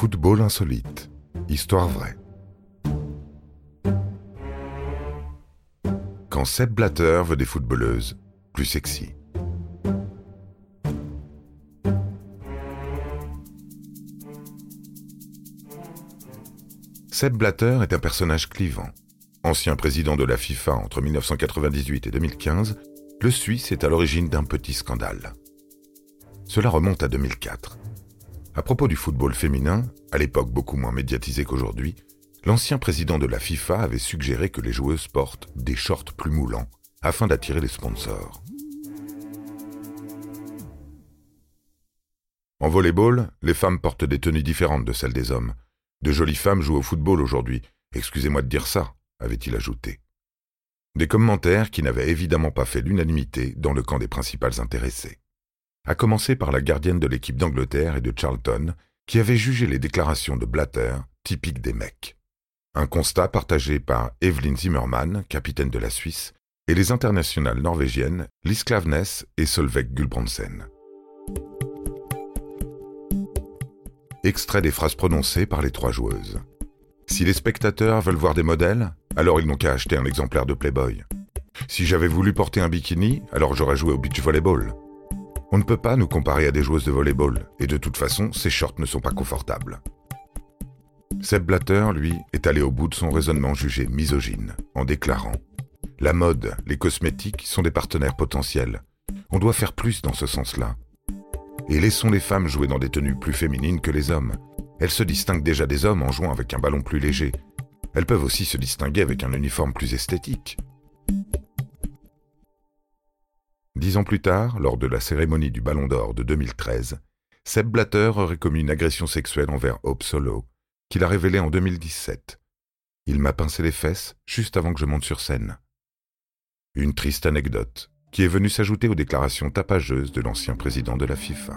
Football insolite. Histoire vraie. Quand Seb Blatter veut des footballeuses plus sexy. Seb Blatter est un personnage clivant. Ancien président de la FIFA entre 1998 et 2015, le Suisse est à l'origine d'un petit scandale. Cela remonte à 2004. À propos du football féminin, à l'époque beaucoup moins médiatisé qu'aujourd'hui, l'ancien président de la FIFA avait suggéré que les joueuses portent des shorts plus moulants afin d'attirer les sponsors. En volleyball, les femmes portent des tenues différentes de celles des hommes. De jolies femmes jouent au football aujourd'hui. Excusez-moi de dire ça, avait-il ajouté. Des commentaires qui n'avaient évidemment pas fait l'unanimité dans le camp des principales intéressées à commencer par la gardienne de l'équipe d'Angleterre et de Charlton, qui avait jugé les déclarations de Blatter typiques des mecs. Un constat partagé par Evelyn Zimmermann, capitaine de la Suisse, et les internationales norvégiennes Lis Klavnes et Solveig Gulbrandsen. Extrait des phrases prononcées par les trois joueuses. Si les spectateurs veulent voir des modèles, alors ils n'ont qu'à acheter un exemplaire de Playboy. Si j'avais voulu porter un bikini, alors j'aurais joué au beach volleyball. On ne peut pas nous comparer à des joueuses de volleyball, et de toute façon, ces shorts ne sont pas confortables. Seb Blatter, lui, est allé au bout de son raisonnement jugé misogyne, en déclarant La mode, les cosmétiques sont des partenaires potentiels. On doit faire plus dans ce sens-là. Et laissons les femmes jouer dans des tenues plus féminines que les hommes. Elles se distinguent déjà des hommes en jouant avec un ballon plus léger. Elles peuvent aussi se distinguer avec un uniforme plus esthétique. Dix ans plus tard, lors de la cérémonie du Ballon d'Or de 2013, Seb Blatter aurait commis une agression sexuelle envers Hope Solo, qu'il a révélée en 2017. Il m'a pincé les fesses juste avant que je monte sur scène. Une triste anecdote qui est venue s'ajouter aux déclarations tapageuses de l'ancien président de la FIFA.